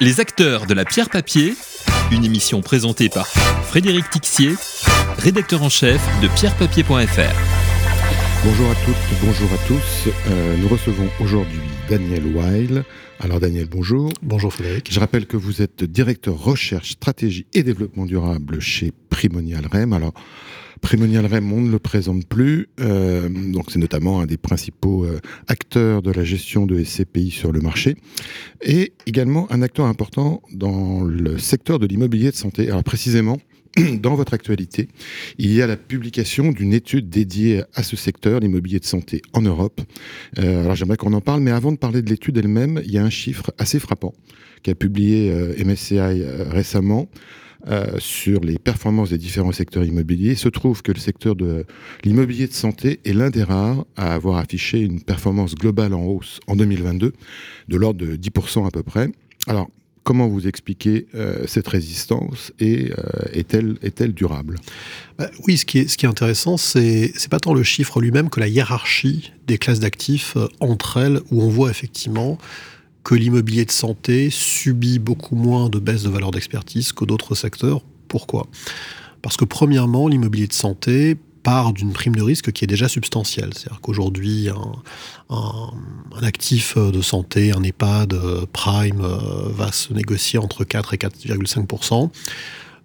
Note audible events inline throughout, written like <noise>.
Les acteurs de la pierre papier, une émission présentée par Frédéric Tixier, rédacteur en chef de pierrepapier.fr. Bonjour à toutes, bonjour à tous. Euh, nous recevons aujourd'hui Daniel Weil. Alors Daniel, bonjour. Bonjour Frédéric. Je rappelle que vous êtes directeur recherche, stratégie et développement durable chez Primonial REM. Alors Primonial REM, on ne le présente plus. Euh, donc c'est notamment un des principaux euh, acteurs de la gestion de SCPI sur le marché et également un acteur important dans le secteur de l'immobilier de santé. Alors précisément, <clears throat> dans votre actualité, il y a la publication d'une étude dédiée à ce secteur, l'immobilier de santé en Europe. Euh, alors j'aimerais qu'on en parle, mais avant de parler de l'étude elle-même, il y a un chiffre assez frappant qu'a publié MSCI récemment. Sur les performances des différents secteurs immobiliers. Il se trouve que le secteur de l'immobilier de santé est l'un des rares à avoir affiché une performance globale en hausse en 2022, de l'ordre de 10% à peu près. Alors, Comment vous expliquez euh, cette résistance et euh, est-elle durable? Bah, Oui, ce qui est, ce qui intéressant, c'est pas tant le chiffre lui-même que la hiérarchie des classes d'actifs euh, entre elles, où on voit effectivement que l'immobilier de santé subit beaucoup moins de baisse de valeur d'expertise que d'autres secteurs. Pourquoi? Parce que premièrement, l'immobilier de santé part d'une prime de risque qui est déjà substantielle. C'est-à-dire qu'aujourd'hui, un, actif de santé, un EHPAD euh, prime, euh, va se négocier entre 4 et 4,5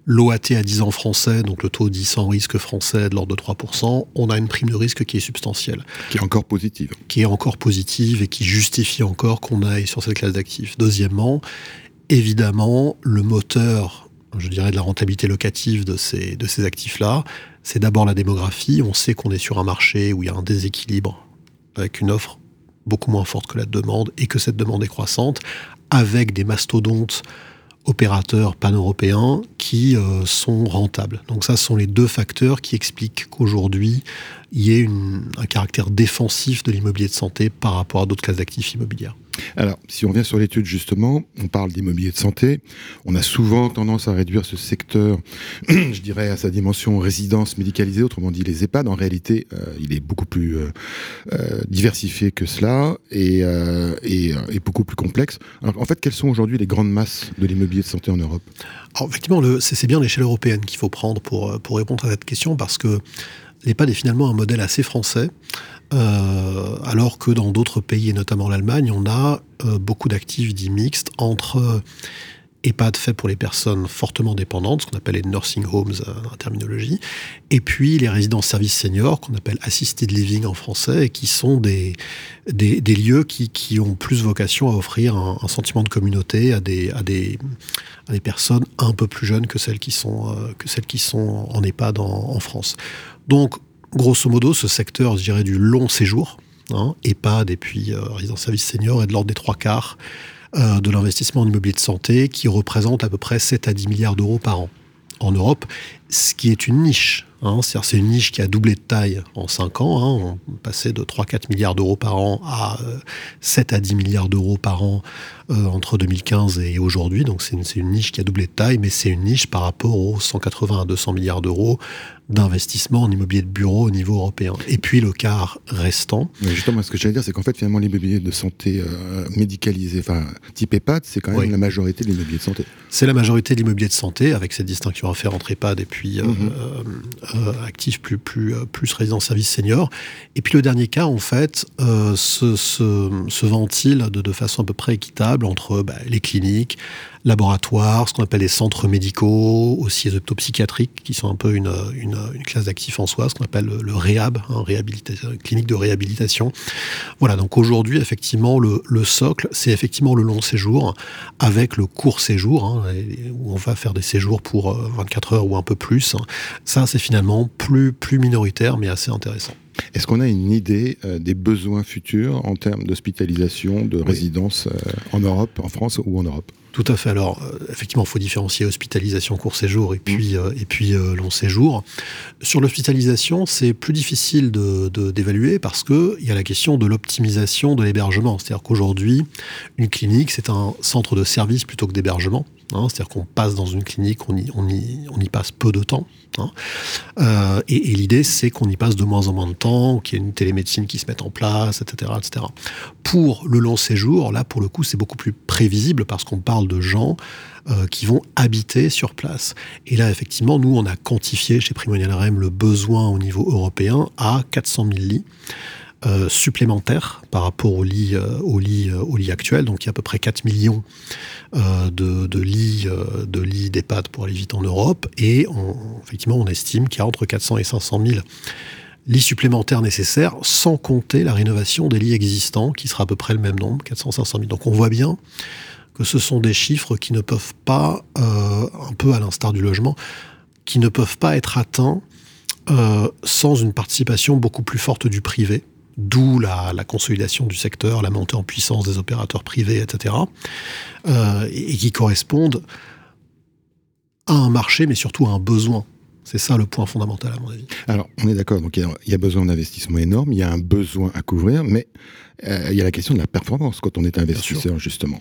L'OAT à 10 ans français, donc le taux 10 sans risque français de l'ordre de 3%, on a une prime de risque qui est substantielle. Qui est encore positive. Qui est encore positive et qui justifie encore qu'on aille sur cette classe d'actifs. Deuxièmement, évidemment, le moteur, je dirais, de la rentabilité locative de ces, de ces actifs-là, c'est d'abord la démographie. On sait qu'on est sur un marché où il y a un déséquilibre avec une offre beaucoup moins forte que la demande et que cette demande est croissante, avec des mastodontes opérateurs pan-européens qui euh, sont rentables. Donc ça, ce sont les deux facteurs qui expliquent qu'aujourd'hui, il y ait un caractère défensif de l'immobilier de santé par rapport à d'autres classes d'actifs immobilières. Alors, si on vient sur l'étude justement, on parle d'immobilier de santé. On a souvent tendance à réduire ce secteur, <clears throat> je dirais, à sa dimension résidence médicalisée, autrement dit les EHPAD. En réalité, euh, il est beaucoup plus euh, euh, diversifié que cela et, et, beaucoup plus complexe. Alors, en fait, quelles sont aujourd'hui les grandes masses de l'immobilier de santé en Europe? Alors, effectivement, c'est bien l'échelle européenne qu'il faut prendre pour, pour répondre à cette question parce que l'EHPAD est finalement un modèle assez français. Euh, alors que dans d'autres pays, et notamment l'Allemagne, on a euh, beaucoup d'actifs dits mixtes entre euh, EHPAD fait pour les personnes fortement dépendantes, ce qu'on appelle les nursing homes dans la terminologie, et puis les résidences services seniors, qu'on appelle assisted living en français, et qui sont des, lieux qui, ont plus vocation à offrir un, sentiment de communauté à des, personnes un peu plus jeunes que celles qui sont, en EHPAD en France. Donc, grosso modo, ce secteur, je dirais, du long séjour, hein, EHPAD et puis euh, résidence service senior est de l'ordre des trois quarts euh, de l'investissement en immobilier de santé qui représente à peu près 7 à 10 milliards d'euros par an en Europe, ce qui est une niche. Hein, c'est une niche qui a doublé de taille en 5 ans. Hein, on passait de 3-4 milliards d'euros par an à 7 euh, à 10 milliards d'euros par an euh, entre 2015 et aujourd'hui. Donc c'est une, une, niche qui a doublé de taille, mais c'est une niche par rapport aux 180 à 200 milliards d'euros d'investissement en immobilier de bureau au niveau européen. Et puis le quart restant. Mais justement, ce que j'allais dire, c'est qu'en fait, finalement, l'immobilier de santé euh, médicalisé, enfin, type EHPAD, c'est quand même la majorité de l'immobilier de santé. C'est la majorité de l'immobilier de santé, avec cette distinction à faire entre EHPAD et puis euh, mhm. euh, actif plus, plus, plus résidence service senior. Et puis le dernier cas, en fait, se, se, ventile de, de, façon à peu près équitable entre bah, les cliniques, laboratoires, ce qu'on appelle les centres médicaux, aussi les psychiatriques, qui sont un peu une, une, une classe d'actifs en soi, ce qu'on appelle le, réhab, hein, réhabilitation, clinique de réhabilitation. Voilà, donc aujourd'hui, effectivement, le, le socle, c'est effectivement le long séjour, avec le court séjour, hein, où on va faire des séjours pour 24 euh, heures ou un peu plus. Ça, c'est finalement plus, plus minoritaire, mais assez intéressant. Est-ce qu'on a une idée euh, des besoins futurs en termes d'hospitalisation, de résidence euh, en Europe, en France ou en Europe? Tout à fait. Alors, euh, effectivement, il faut différencier hospitalisation court séjour et puis, mmh. et puis long séjour. Sur l'hospitalisation, c'est plus difficile d'évaluer de, d'évaluer parce qu'il y a la question de l'optimisation de l'hébergement. C'est-à-dire qu'aujourd'hui, une clinique, c'est un centre de service plutôt que d'hébergement. Hein, c'est-à-dire qu'on passe dans une clinique, on y, passe peu de temps. Hein. Euh, et, l'idée, c'est qu'on y passe de moins en moins de temps, qu'il y ait une télémédecine qui se mette en place, etc., etc. Pour le long séjour, là, pour le coup, c'est beaucoup plus prévisible parce qu'on parle de gens euh, qui vont habiter sur place. Et là, effectivement, nous, on a quantifié chez Primonial REM le besoin au niveau européen à 400 000 lits. Euh, supplémentaires par rapport au lit, euh, au lit, actuel. Donc il y a à peu près 4 millions de, lits de lits d'EHPAD pour aller vite en Europe. Et effectivement, on estime qu'il y a entre 400 et 500 000 lits supplémentaires nécessaires, sans compter la rénovation des lits existants, qui sera à peu près le même nombre, 400-500 000. Donc on voit bien que ce sont des chiffres qui ne peuvent pas, euh, un peu à l'instar du logement, qui ne peuvent pas être atteints euh, sans une participation beaucoup plus forte du privé, d'où la, consolidation du secteur, la montée en puissance des opérateurs privés, etc., euh, et qui correspondent à un marché, mais surtout à un besoin. C'est ça le point fondamental à mon avis. Alors, on est d'accord, donc il y, a besoin d'investissement énorme, il y a un besoin à couvrir, mais euh, il y a la question de la performance quand on est investisseur, justement,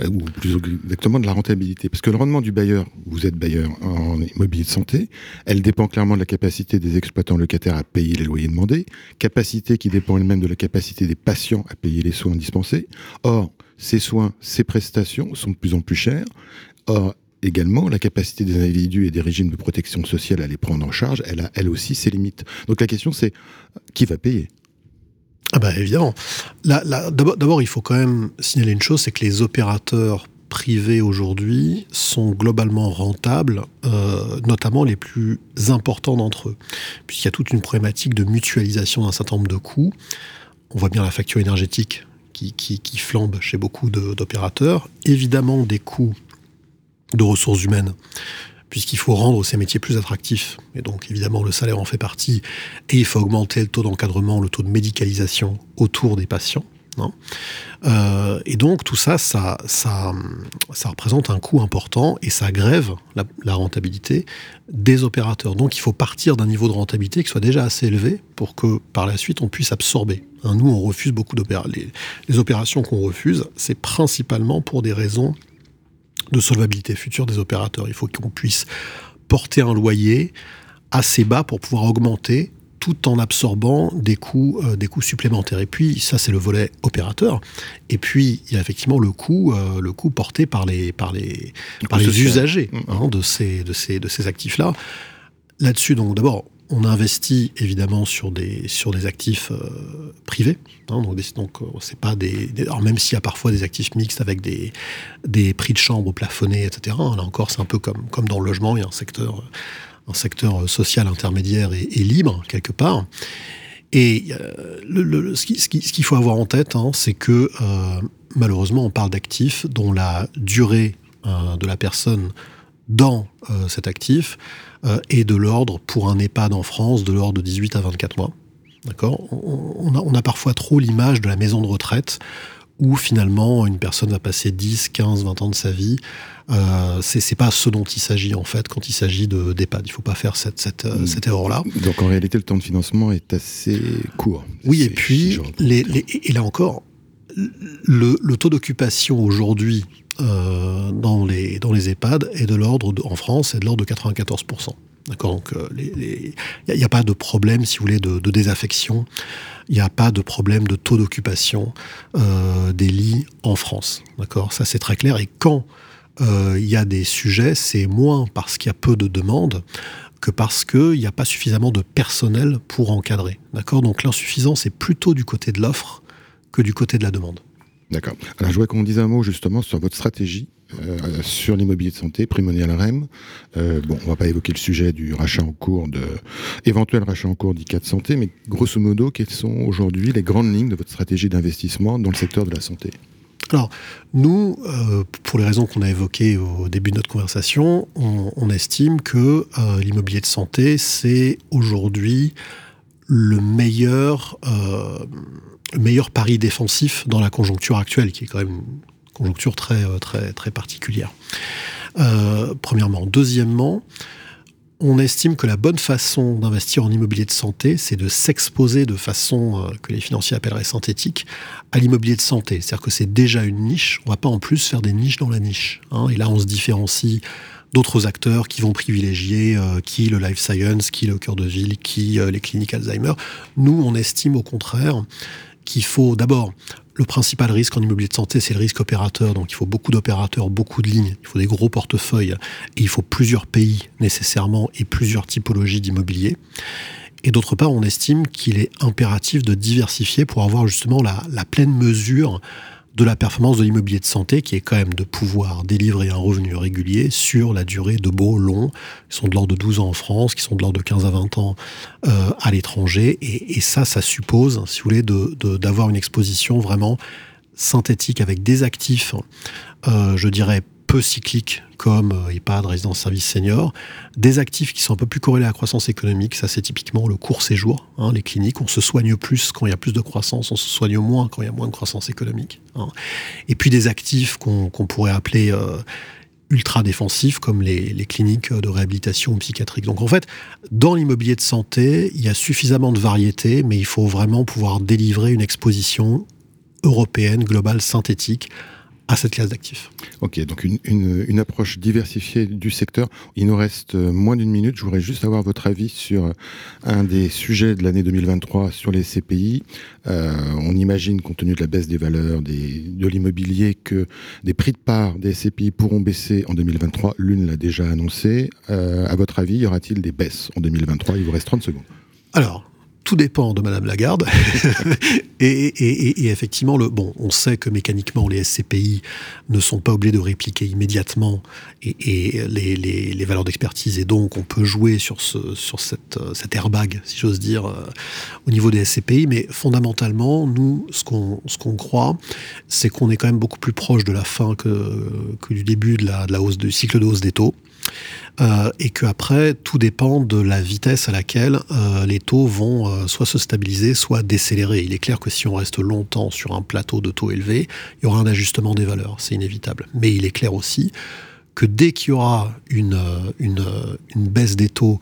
euh, ou plus exactement de la rentabilité. Parce que le rendement du bailleur, vous êtes bailleur en immobilier de santé, elle dépend clairement de la capacité des exploitants locataires à payer les loyers demandés, capacité qui dépend elle-même de la capacité des patients à payer les soins dispensés. Or, ces soins, ces prestations sont de plus en plus chers. Or, également, la capacité des individus et des régimes de protection sociale à les prendre en charge, elle a elle aussi ses limites. Donc la question c'est qui va payer? Ah bah évidemment. D'abord, il faut quand même signaler une chose, c'est que les opérateurs privés aujourd'hui sont globalement rentables, euh, notamment les plus importants d'entre eux, puisqu'il y a toute une problématique de mutualisation d'un certain nombre de coûts. On voit bien la facture énergétique qui, qui flambe chez beaucoup d'opérateurs, évidemment des coûts de ressources humaines, puisqu'il faut rendre ces métiers plus attractifs. Et donc, évidemment, le salaire en fait partie. Et il faut augmenter le taux d'encadrement, le taux de médicalisation autour des patients. Euh, et donc, tout ça ça, représente un coût important et ça grève la, rentabilité des opérateurs. Donc, il faut partir d'un niveau de rentabilité qui soit déjà assez élevé pour que, par la suite, on puisse absorber. Hein, nous, on refuse beaucoup d'opérations. Les opérations qu'on refuse, c'est principalement pour des raisons de solvabilité future des opérateurs. Il faut qu'on puisse porter un loyer assez bas pour pouvoir augmenter tout en absorbant des coûts, euh, des coûts supplémentaires. Et puis, ça, c'est le volet opérateur. Et puis, il y a effectivement le coût, euh, le coût porté par les, par les, par les usagers mmh. hein, de ces, de ces, de ces actifs-là. Là-dessus, donc, d'abord, on investit évidemment sur des, sur des actifs euh, privés. Hein, donc, donc euh, c'est pas des, alors même s'il y a parfois des actifs mixtes avec des, des prix de chambre plafonnés, etc. Hein, là encore, c'est un peu comme, comme dans le logement, il y a un secteur, un secteur social intermédiaire et, libre quelque part. Et euh, le, ce qu'il faut avoir en tête, hein, c'est que malheureusement, on parle d'actifs dont la durée de la personne dans cet actif euh, et de l'ordre, pour un EHPAD en France, de l'ordre de 18 à 24 mois. D'accord? On, on, a, parfois trop l'image de la maison de retraite où finalement une personne va passer 10, 15, 20 ans de sa vie. Euh, c'est pas ce dont il s'agit en fait quand il s'agit d'EHPAD. Il ne faut pas faire cette, cette, euh, cette erreur-là. Donc en réalité, le temps de financement est assez court. Oui, et puis, les, et là encore, le, le taux d'occupation aujourd'hui euh, dans, les, dans les EHPAD est de l'ordre, en France, est de l'ordre de 94%. D'accord Donc, il euh, n'y a, pas de problème, si vous voulez, de, désaffection. Il n'y a pas de problème de taux d'occupation euh, des lits en France. D'accord Ça, c'est très clair. Et quand il y a des sujets, c'est moins parce qu'il y a peu de demandes que parce qu'il n'y a pas suffisamment de personnel pour encadrer. D'accord Donc, l'insuffisance est plutôt du côté de l'offre que du côté de la demande. D'accord. Alors, je voudrais qu'on dise un mot justement sur votre stratégie euh, sur l'immobilier de santé, Primonial REM. Euh, bon, on va pas évoquer le sujet du rachat en cours, de éventuel rachat en cours d'ICA santé, mais grosso modo, quelles sont aujourd'hui les grandes lignes de votre stratégie d'investissement dans le secteur de la santé? Alors, nous, euh, pour les raisons qu'on a évoquées au début de notre conversation, on, estime que l'immobilier de santé, c'est aujourd'hui le meilleur le meilleur pari défensif dans la conjoncture actuelle, qui est quand même une conjoncture très, euh, très, très particulière. Euh, premièrement. Deuxièmement, on estime que la bonne façon d'investir en immobilier de santé, c'est de s'exposer de façon euh, que les financiers appelleraient synthétique à l'immobilier de santé. C'est-à-dire que c'est déjà une niche, on ne va pas en plus faire des niches dans la niche. Hein. Et là, on se différencie d'autres acteurs qui vont privilégier qui le life science, qui le cœur de ville, qui les cliniques Alzheimer. Nous, on estime au contraire qu'il faut d'abord le principal risque en immobilier de santé, c'est le risque opérateur. Donc il faut beaucoup d'opérateurs, beaucoup de lignes, il faut des gros portefeuilles, et il faut plusieurs pays nécessairement et plusieurs typologies d'immobilier. Et d'autre part, on estime qu'il est impératif de diversifier pour avoir justement la, la pleine mesure de la performance de l'immobilier de santé, qui est quand même de pouvoir délivrer un revenu régulier sur la durée de beaux longs, qui sont de l'ordre de 12 ans en France, qui sont de l'ordre de 15 à 20 ans euh, à l'étranger. Et, ça, ça suppose, si vous voulez, d'avoir une exposition vraiment synthétique avec des actifs, euh, je dirais, peu cycliques comme euh, EHPAD, résidence service senior, des actifs qui sont un peu plus corrélés à la croissance économique, ça c'est typiquement le court séjour, hein, les cliniques, on se soigne plus quand il y a plus de croissance, on se soigne moins quand il y a moins de croissance économique. Hein. Et puis des actifs qu'on qu pourrait appeler euh, ultra défensifs comme les, les, cliniques de réhabilitation psychiatrique. Donc en fait, dans l'immobilier de santé, il y a suffisamment de variété, mais il faut vraiment pouvoir délivrer une exposition européenne, globale, synthétique à cette classe d'actifs. Ok, donc une, une, une, approche diversifiée du secteur. Il nous reste moins d'une minute. Je voudrais juste avoir votre avis sur un des sujets de l'année 2023 sur les CPI. Euh, on imagine, compte tenu de la baisse des valeurs des, de l'immobilier, que des prix de part des CPI pourront baisser en 2023. L'une l'a déjà annoncé. Euh, à votre avis, y aura-t-il des baisses en 2023 Il vous reste 30 secondes. Alors, tout dépend de Madame Lagarde. <laughs> et, effectivement, on sait que mécaniquement, les SCPI ne sont pas obligés de répliquer immédiatement et, les, valeurs d'expertise. Et donc, on peut jouer sur, ce, cette, cet airbag, si j'ose dire, euh, au niveau des SCPI. Mais fondamentalement, nous, ce qu'on croit, c'est qu'on est quand même beaucoup plus proche de la fin que, du début de la, de la hausse du cycle de hausse des taux. Euh, et qu'après, tout dépend de la vitesse à laquelle euh, les taux vont euh, soit se stabiliser, soit décélérer. Il est clair que si on reste longtemps sur un plateau de taux élevé, il y aura un ajustement des valeurs, c'est inévitable. Mais il est clair aussi que dès qu'il y aura une, une baisse des taux,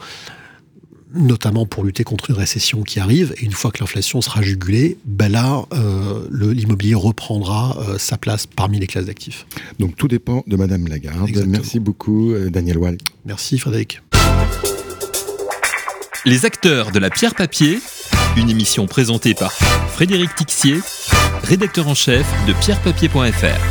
notamment pour lutter contre une récession qui arrive. Et une fois que l'inflation sera jugulée, ben là, euh, l'immobilier reprendra euh, sa place parmi les classes d'actifs. Donc tout dépend de Madame Lagarde. Exactement. Merci beaucoup, euh, Daniel Wall. Merci, Frédéric. Les acteurs de la pierre papier, une émission présentée par Frédéric Tixier, rédacteur en chef de pierrepapier.fr.